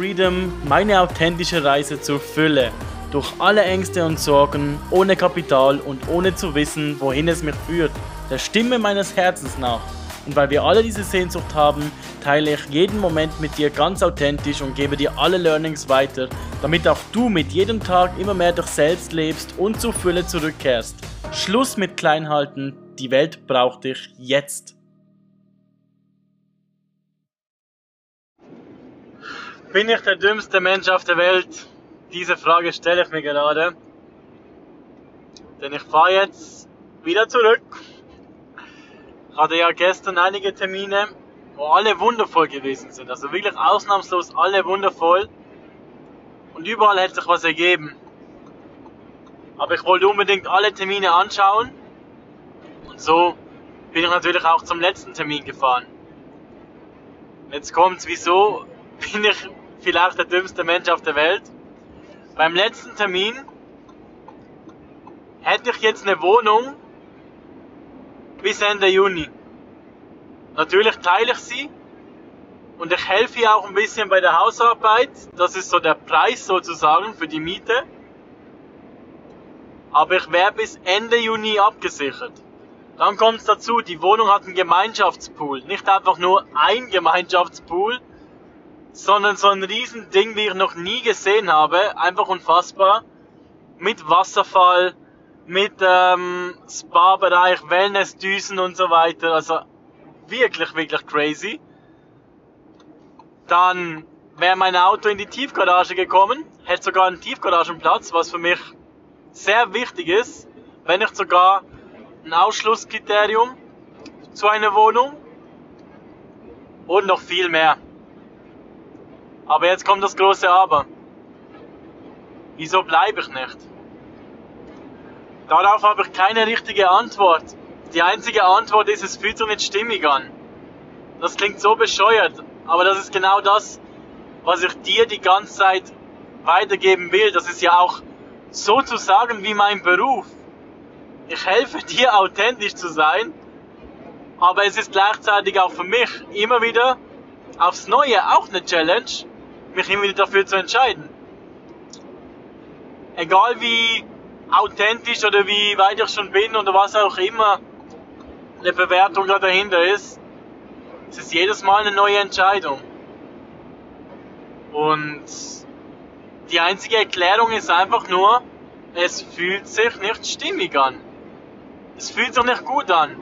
Freedom meine authentische Reise zur Fülle. Durch alle Ängste und Sorgen, ohne Kapital und ohne zu wissen, wohin es mich führt. Der Stimme meines Herzens nach. Und weil wir alle diese Sehnsucht haben, teile ich jeden Moment mit dir ganz authentisch und gebe dir alle Learnings weiter, damit auch du mit jedem Tag immer mehr dich selbst lebst und zur Fülle zurückkehrst. Schluss mit Kleinhalten, die Welt braucht dich jetzt. Bin ich der dümmste Mensch auf der Welt? Diese Frage stelle ich mir gerade. Denn ich fahre jetzt wieder zurück. Ich hatte ja gestern einige Termine, wo alle wundervoll gewesen sind. Also wirklich ausnahmslos alle wundervoll. Und überall hätte sich was ergeben. Aber ich wollte unbedingt alle Termine anschauen. Und so bin ich natürlich auch zum letzten Termin gefahren. Jetzt kommt's, wieso bin ich vielleicht der dümmste Mensch auf der Welt. Beim letzten Termin hätte ich jetzt eine Wohnung bis Ende Juni. Natürlich teile ich sie und ich helfe ihr auch ein bisschen bei der Hausarbeit. Das ist so der Preis sozusagen für die Miete. Aber ich wäre bis Ende Juni abgesichert. Dann kommt es dazu, die Wohnung hat einen Gemeinschaftspool. Nicht einfach nur ein Gemeinschaftspool, sondern so ein riesen Ding, wie ich noch nie gesehen habe. Einfach unfassbar. Mit Wasserfall, mit ähm, Spa-Bereich, Wellness-Düsen und so weiter. Also wirklich, wirklich crazy. Dann wäre mein Auto in die Tiefgarage gekommen, hätte sogar einen Tiefgaragenplatz, was für mich sehr wichtig ist, wenn nicht sogar ein Ausschlusskriterium zu einer Wohnung und noch viel mehr. Aber jetzt kommt das große Aber. Wieso bleibe ich nicht? Darauf habe ich keine richtige Antwort. Die einzige Antwort ist, es fühlt sich nicht stimmig an. Das klingt so bescheuert, aber das ist genau das, was ich dir die ganze Zeit weitergeben will. Das ist ja auch sozusagen wie mein Beruf. Ich helfe dir authentisch zu sein, aber es ist gleichzeitig auch für mich immer wieder aufs Neue auch eine Challenge, mich immer wieder dafür zu entscheiden. Egal wie authentisch oder wie weit ich schon bin oder was auch immer eine Bewertung da dahinter ist, es ist jedes Mal eine neue Entscheidung. Und die einzige Erklärung ist einfach nur, es fühlt sich nicht stimmig an. Es fühlt sich nicht gut an.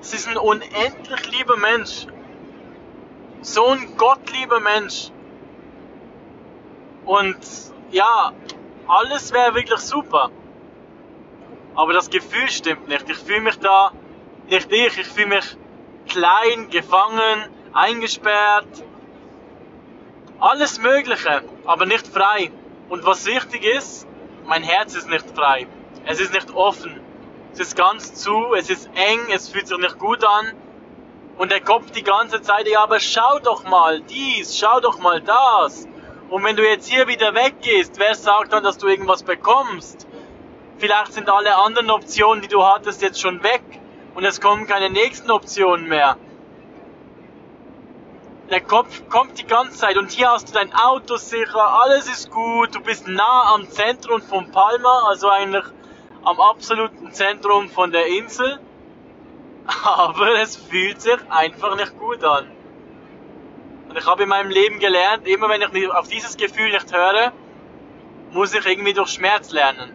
Es ist ein unendlich lieber Mensch. So ein gottlieber Mensch. Und ja, alles wäre wirklich super. Aber das Gefühl stimmt nicht. Ich fühle mich da, nicht ich, ich fühle mich klein, gefangen, eingesperrt. Alles Mögliche, aber nicht frei. Und was wichtig ist, mein Herz ist nicht frei. Es ist nicht offen. Es ist ganz zu, es ist eng, es fühlt sich nicht gut an. Und der Kopf die ganze Zeit, ja, aber schau doch mal dies, schau doch mal das. Und wenn du jetzt hier wieder weggehst, wer sagt dann, dass du irgendwas bekommst? Vielleicht sind alle anderen Optionen, die du hattest, jetzt schon weg und es kommen keine nächsten Optionen mehr. Der Kopf kommt die ganze Zeit und hier hast du dein Auto sicher, alles ist gut, du bist nah am Zentrum von Palma, also eigentlich am absoluten Zentrum von der Insel. Aber es fühlt sich einfach nicht gut an. Und ich habe in meinem Leben gelernt, immer wenn ich auf dieses Gefühl nicht höre, muss ich irgendwie durch Schmerz lernen.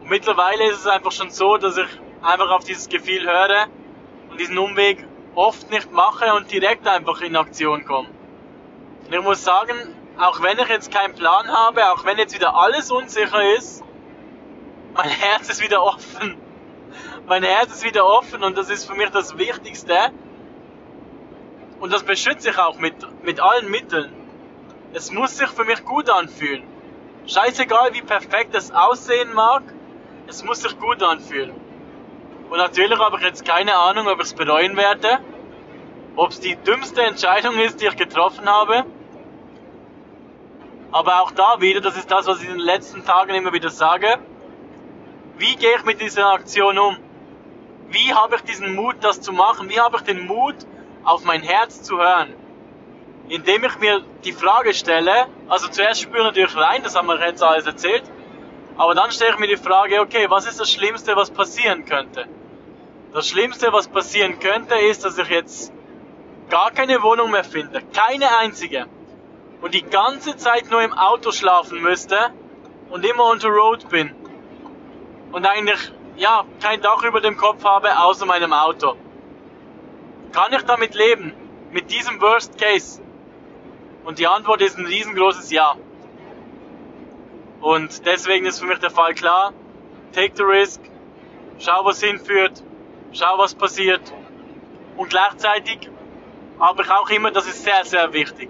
Und mittlerweile ist es einfach schon so, dass ich einfach auf dieses Gefühl höre und diesen Umweg oft nicht mache und direkt einfach in Aktion komme. Und ich muss sagen, auch wenn ich jetzt keinen Plan habe, auch wenn jetzt wieder alles unsicher ist, mein Herz ist wieder offen. Mein Herz ist wieder offen und das ist für mich das Wichtigste, und das beschütze ich auch mit, mit allen Mitteln. Es muss sich für mich gut anfühlen. Scheißegal, wie perfekt es aussehen mag, es muss sich gut anfühlen. Und natürlich habe ich jetzt keine Ahnung, ob ich es bereuen werde, ob es die dümmste Entscheidung ist, die ich getroffen habe. Aber auch da wieder, das ist das, was ich in den letzten Tagen immer wieder sage. Wie gehe ich mit dieser Aktion um? Wie habe ich diesen Mut, das zu machen? Wie habe ich den Mut, auf mein Herz zu hören. indem ich mir die Frage stelle, also zuerst spüre ich natürlich rein, das haben wir jetzt alles erzählt, aber dann stelle ich mir die Frage, okay, was ist das Schlimmste, was passieren könnte? Das Schlimmste, was passieren könnte, ist, dass ich jetzt gar keine Wohnung mehr finde, keine einzige, und die ganze Zeit nur im Auto schlafen müsste und immer on the road bin und eigentlich ja kein Dach über dem Kopf habe außer meinem Auto. Kann ich damit leben? Mit diesem Worst Case? Und die Antwort ist ein riesengroßes Ja. Und deswegen ist für mich der Fall klar. Take the risk. Schau, was hinführt. Schau, was passiert. Und gleichzeitig ich auch immer, das ist sehr, sehr wichtig.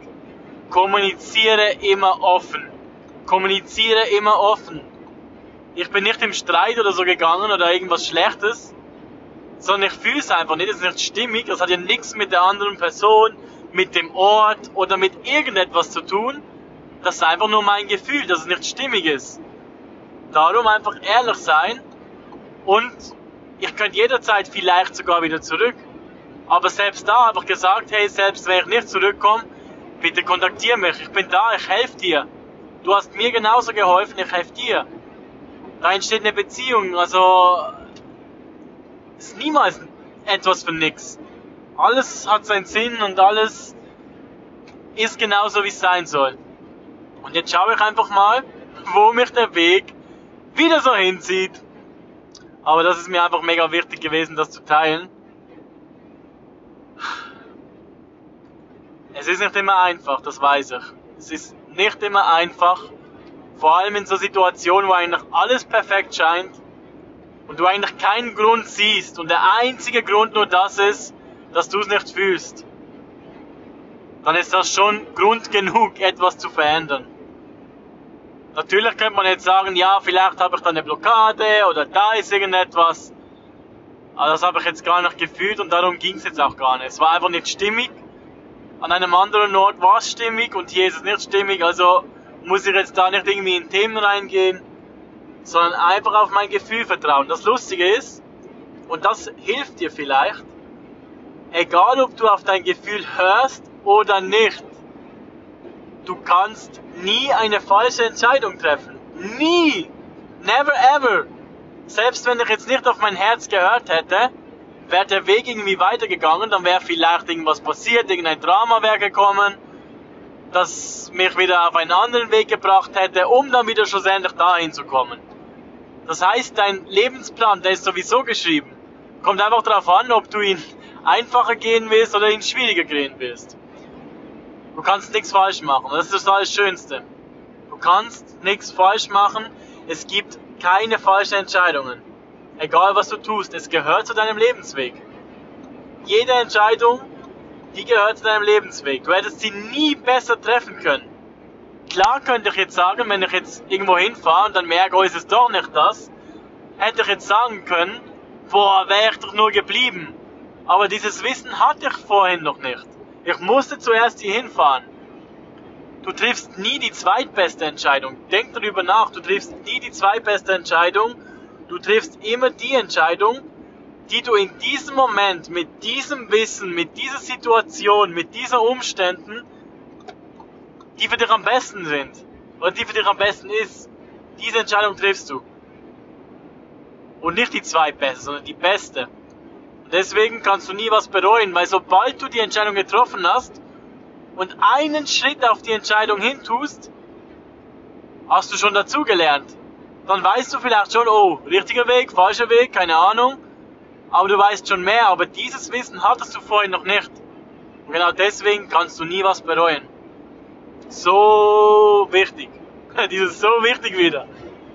Kommuniziere immer offen. Kommuniziere immer offen. Ich bin nicht im Streit oder so gegangen oder irgendwas Schlechtes, sondern ich fühle es einfach nicht. Es ist nicht stimmig. Das hat ja nichts mit der anderen Person, mit dem Ort oder mit irgendetwas zu tun. Das ist einfach nur mein Gefühl, dass es nicht stimmig ist. Darum einfach ehrlich sein und ich könnte jederzeit vielleicht sogar wieder zurück. Aber selbst da ich gesagt, hey, selbst wenn ich nicht zurückkomme, bitte kontaktiere mich. Ich bin da, ich helfe dir. Du hast mir genauso geholfen, ich helfe dir. Da entsteht eine Beziehung, also ist niemals etwas für nix. Alles hat seinen Sinn und alles ist genauso wie es sein soll. Und jetzt schaue ich einfach mal, wo mich der Weg wieder so hinzieht. Aber das ist mir einfach mega wichtig gewesen, das zu teilen. Es ist nicht immer einfach, das weiß ich. Es ist nicht immer einfach, vor allem in so Situationen, wo eigentlich alles perfekt scheint und du eigentlich keinen Grund siehst und der einzige Grund nur das ist, dass du es nicht fühlst, dann ist das schon Grund genug, etwas zu verändern. Natürlich könnte man jetzt sagen, ja, vielleicht habe ich da eine Blockade oder da ist irgendetwas. Aber das habe ich jetzt gar nicht gefühlt und darum ging es jetzt auch gar nicht. Es war einfach nicht stimmig. An einem anderen Ort war es stimmig und hier ist es nicht stimmig. Also muss ich jetzt da nicht irgendwie in Themen reingehen, sondern einfach auf mein Gefühl vertrauen. Das Lustige ist, und das hilft dir vielleicht, egal ob du auf dein Gefühl hörst oder nicht, du kannst nie eine falsche Entscheidung treffen. Nie! Never ever! Selbst wenn ich jetzt nicht auf mein Herz gehört hätte, wäre der Weg irgendwie weitergegangen, dann wäre vielleicht irgendwas passiert, irgendein Drama wäre gekommen, das mich wieder auf einen anderen Weg gebracht hätte, um dann wieder schlussendlich dahin zu kommen. Das heißt, dein Lebensplan, der ist sowieso geschrieben. Kommt einfach darauf an, ob du ihn einfacher gehen willst oder ihn schwieriger gehen willst. Du kannst nichts falsch machen. Das ist das Allerschönste. Du kannst nichts falsch machen. Es gibt keine falschen Entscheidungen. Egal was du tust, es gehört zu deinem Lebensweg. Jede Entscheidung, die gehört zu deinem Lebensweg. Du hättest sie nie besser treffen können. Klar könnte ich jetzt sagen, wenn ich jetzt irgendwo hinfahre und dann merke, oh, ist es doch nicht das, hätte ich jetzt sagen können, boah, wäre ich doch nur geblieben. Aber dieses Wissen hatte ich vorhin noch nicht. Ich musste zuerst hier hinfahren. Du triffst nie die zweitbeste Entscheidung. Denk darüber nach. Du triffst nie die zweitbeste Entscheidung. Du triffst immer die Entscheidung, die du in diesem Moment, mit diesem Wissen, mit dieser Situation, mit diesen Umständen, die für dich am besten sind. Oder die für dich am besten ist. Diese Entscheidung triffst du. Und nicht die zweitbeste, sondern die beste. Deswegen kannst du nie was bereuen, weil sobald du die Entscheidung getroffen hast und einen Schritt auf die Entscheidung hin tust, hast du schon dazugelernt. Dann weißt du vielleicht schon, oh, richtiger Weg, falscher Weg, keine Ahnung. Aber du weißt schon mehr, aber dieses Wissen hattest du vorhin noch nicht. Und genau deswegen kannst du nie was bereuen. So wichtig. Dieses so wichtig wieder.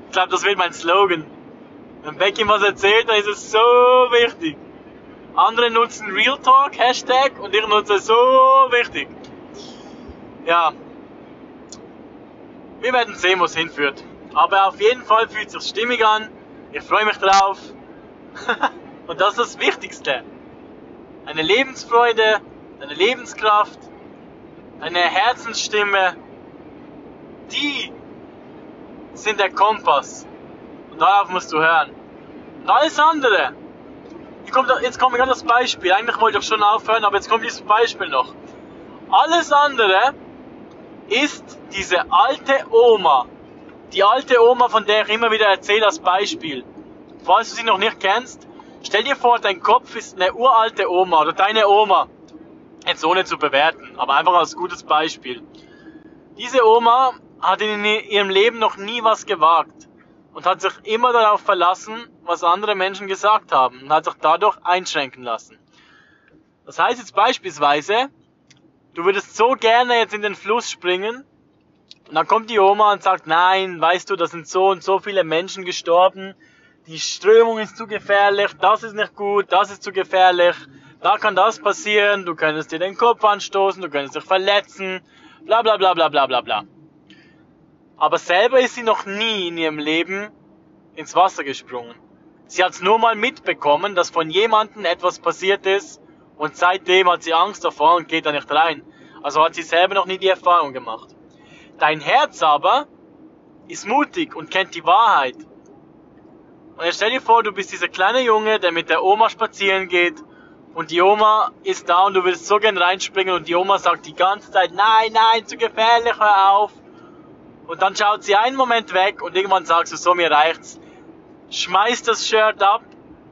Ich glaube, das wird mein Slogan. Wenn Becky was erzählt, dann ist es so wichtig. Andere nutzen Real Talk, Hashtag, und ich nutze so wichtig. Ja. Wir werden sehen, wo es hinführt. Aber auf jeden Fall fühlt es sich stimmig an. Ich freue mich drauf. und das ist das Wichtigste. Eine Lebensfreude, eine Lebenskraft, eine Herzensstimme. Die sind der Kompass. Und darauf musst du hören. Und alles andere, Kommt, jetzt kommt gerade das Beispiel. Eigentlich wollte ich schon aufhören, aber jetzt kommt dieses Beispiel noch. Alles andere ist diese alte Oma. Die alte Oma, von der ich immer wieder erzähle als Beispiel. Falls du sie noch nicht kennst, stell dir vor, dein Kopf ist eine uralte Oma oder deine Oma. Jetzt ohne zu bewerten, aber einfach als gutes Beispiel. Diese Oma hat in ihrem Leben noch nie was gewagt und hat sich immer darauf verlassen, was andere Menschen gesagt haben und hat sich dadurch einschränken lassen. Das heißt jetzt beispielsweise, du würdest so gerne jetzt in den Fluss springen und dann kommt die Oma und sagt, nein, weißt du, da sind so und so viele Menschen gestorben, die Strömung ist zu gefährlich, das ist nicht gut, das ist zu gefährlich, da kann das passieren, du könntest dir den Kopf anstoßen, du könntest dich verletzen, bla bla bla bla bla bla bla. Aber selber ist sie noch nie in ihrem Leben ins Wasser gesprungen. Sie hat es nur mal mitbekommen, dass von jemandem etwas passiert ist und seitdem hat sie Angst davor und geht da nicht rein. Also hat sie selber noch nie die Erfahrung gemacht. Dein Herz aber ist mutig und kennt die Wahrheit. Und jetzt stell dir vor, du bist dieser kleine Junge, der mit der Oma spazieren geht und die Oma ist da und du willst so gern reinspringen und die Oma sagt die ganze Zeit, nein, nein, zu gefährlich, hör auf. Und dann schaut sie einen Moment weg und irgendwann sagst du, so mir reicht's. Schmeißt das Shirt ab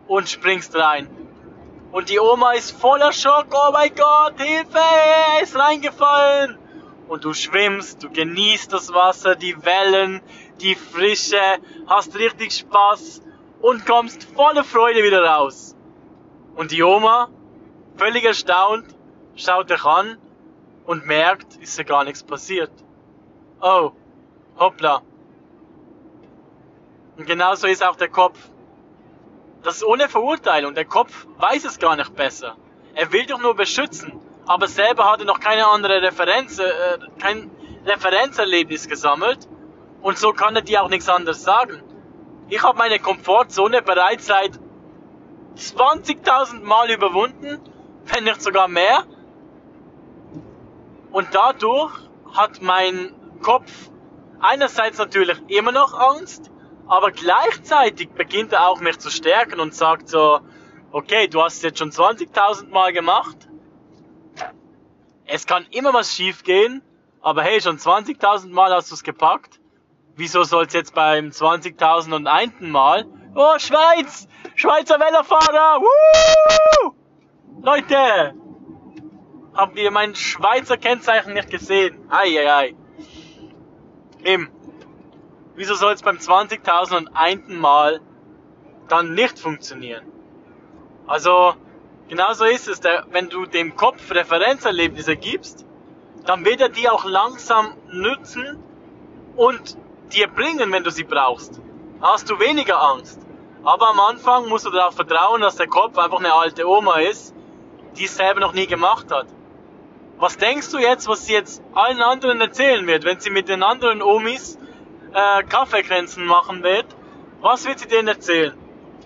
und springst rein. Und die Oma ist voller Schock, oh mein Gott, Hilfe, er ist reingefallen. Und du schwimmst, du genießt das Wasser, die Wellen, die Frische, hast richtig Spaß und kommst voller Freude wieder raus. Und die Oma, völlig erstaunt, schaut dich an und merkt, ist ja gar nichts passiert. Oh, hoppla. Und genauso ist auch der Kopf. Das ist ohne Verurteilung. Der Kopf weiß es gar nicht besser. Er will doch nur beschützen. Aber selber hat er noch keine andere Referenz, äh, kein Referenzerlebnis gesammelt. Und so kann er dir auch nichts anderes sagen. Ich habe meine Komfortzone bereits seit 20.000 Mal überwunden, wenn nicht sogar mehr. Und dadurch hat mein Kopf einerseits natürlich immer noch Angst, aber gleichzeitig beginnt er auch mich zu stärken und sagt so, okay, du hast es jetzt schon 20.000 Mal gemacht. Es kann immer was schief gehen, aber hey, schon 20.000 Mal hast du es gepackt. Wieso soll es jetzt beim 20.001. Mal? Oh, Schweiz! Schweizer Velofahrer! Woo! Leute! Habt ihr mein Schweizer Kennzeichen nicht gesehen? Eieiei. Eben. Wieso soll es beim 20.001. Mal dann nicht funktionieren? Also, genauso ist es. Der, wenn du dem Kopf Referenzerlebnisse gibst, dann wird er die auch langsam nützen und dir bringen, wenn du sie brauchst. Hast du weniger Angst. Aber am Anfang musst du darauf vertrauen, dass der Kopf einfach eine alte Oma ist, die es selber noch nie gemacht hat. Was denkst du jetzt, was sie jetzt allen anderen erzählen wird, wenn sie mit den anderen Omis äh, Kaffeekränzen machen wird? Was wird sie denen erzählen?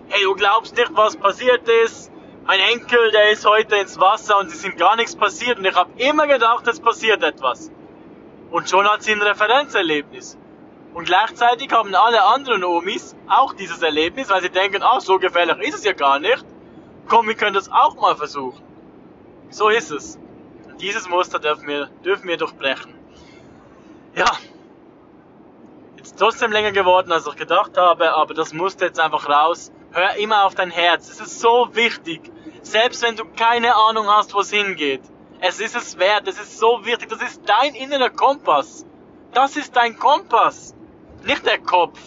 Hey, du glaubst nicht, was passiert ist? Ein Enkel, der ist heute ins Wasser und es ist gar nichts passiert und ich habe immer gedacht, es passiert etwas. Und schon hat sie ein Referenzerlebnis. Und gleichzeitig haben alle anderen Omis auch dieses Erlebnis, weil sie denken, ach, so gefährlich ist es ja gar nicht. Komm, wir können das auch mal versuchen. So ist es. Und dieses Muster dürfen wir, dürfen wir durchbrechen. Ja. Jetzt trotzdem länger geworden, als ich gedacht habe, aber das musste jetzt einfach raus. Hör immer auf dein Herz. Es ist so wichtig. Selbst wenn du keine Ahnung hast, wo es hingeht. Es ist es wert. Es ist so wichtig. Das ist dein innerer Kompass. Das ist dein Kompass. Nicht der Kopf.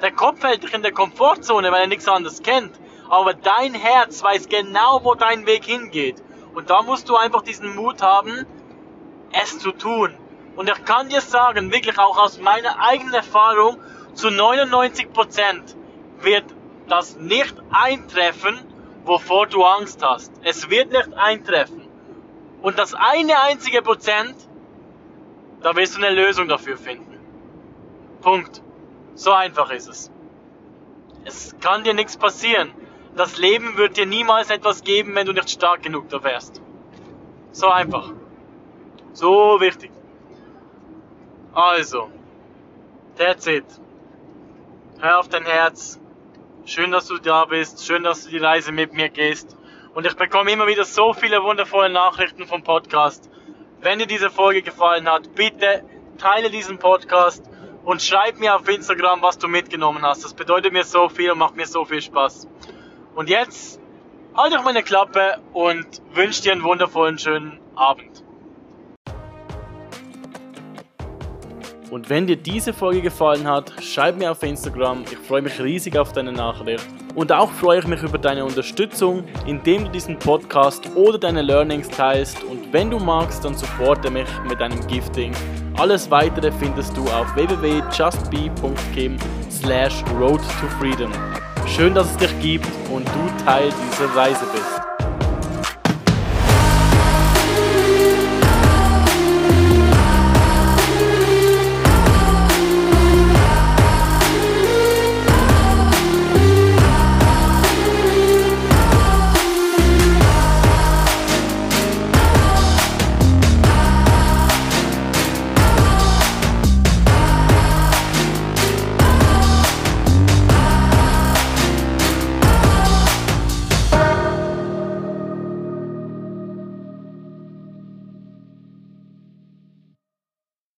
Der Kopf hält dich in der Komfortzone, weil er nichts anderes kennt. Aber dein Herz weiß genau, wo dein Weg hingeht. Und da musst du einfach diesen Mut haben, es zu tun. Und ich kann dir sagen, wirklich auch aus meiner eigenen Erfahrung, zu 99% wird das nicht eintreffen, wovor du Angst hast. Es wird nicht eintreffen. Und das eine einzige Prozent, da wirst du eine Lösung dafür finden. Punkt. So einfach ist es. Es kann dir nichts passieren. Das Leben wird dir niemals etwas geben, wenn du nicht stark genug da wärst. So einfach. So wichtig. Also, that's it. Hör auf dein Herz. Schön, dass du da bist. Schön, dass du die Reise mit mir gehst. Und ich bekomme immer wieder so viele wundervolle Nachrichten vom Podcast wenn dir diese Folge gefallen hat, bitte teile diesen Podcast und schreib mir auf Instagram, was du mitgenommen hast. Das bedeutet mir so viel und macht mir so viel Spaß. Und jetzt halt doch meine Klappe und wünsche dir einen wundervollen schönen Abend. Und wenn dir diese Folge gefallen hat, schreib mir auf Instagram. Ich freue mich riesig auf deine Nachricht. Und auch freue ich mich über deine Unterstützung, indem du diesen Podcast oder deine Learnings teilst. Und wenn du magst, dann supporte mich mit deinem Gifting. Alles weitere findest du auf www.justbe.kim slash road to freedom. Schön, dass es dich gibt und du Teil dieser Reise bist.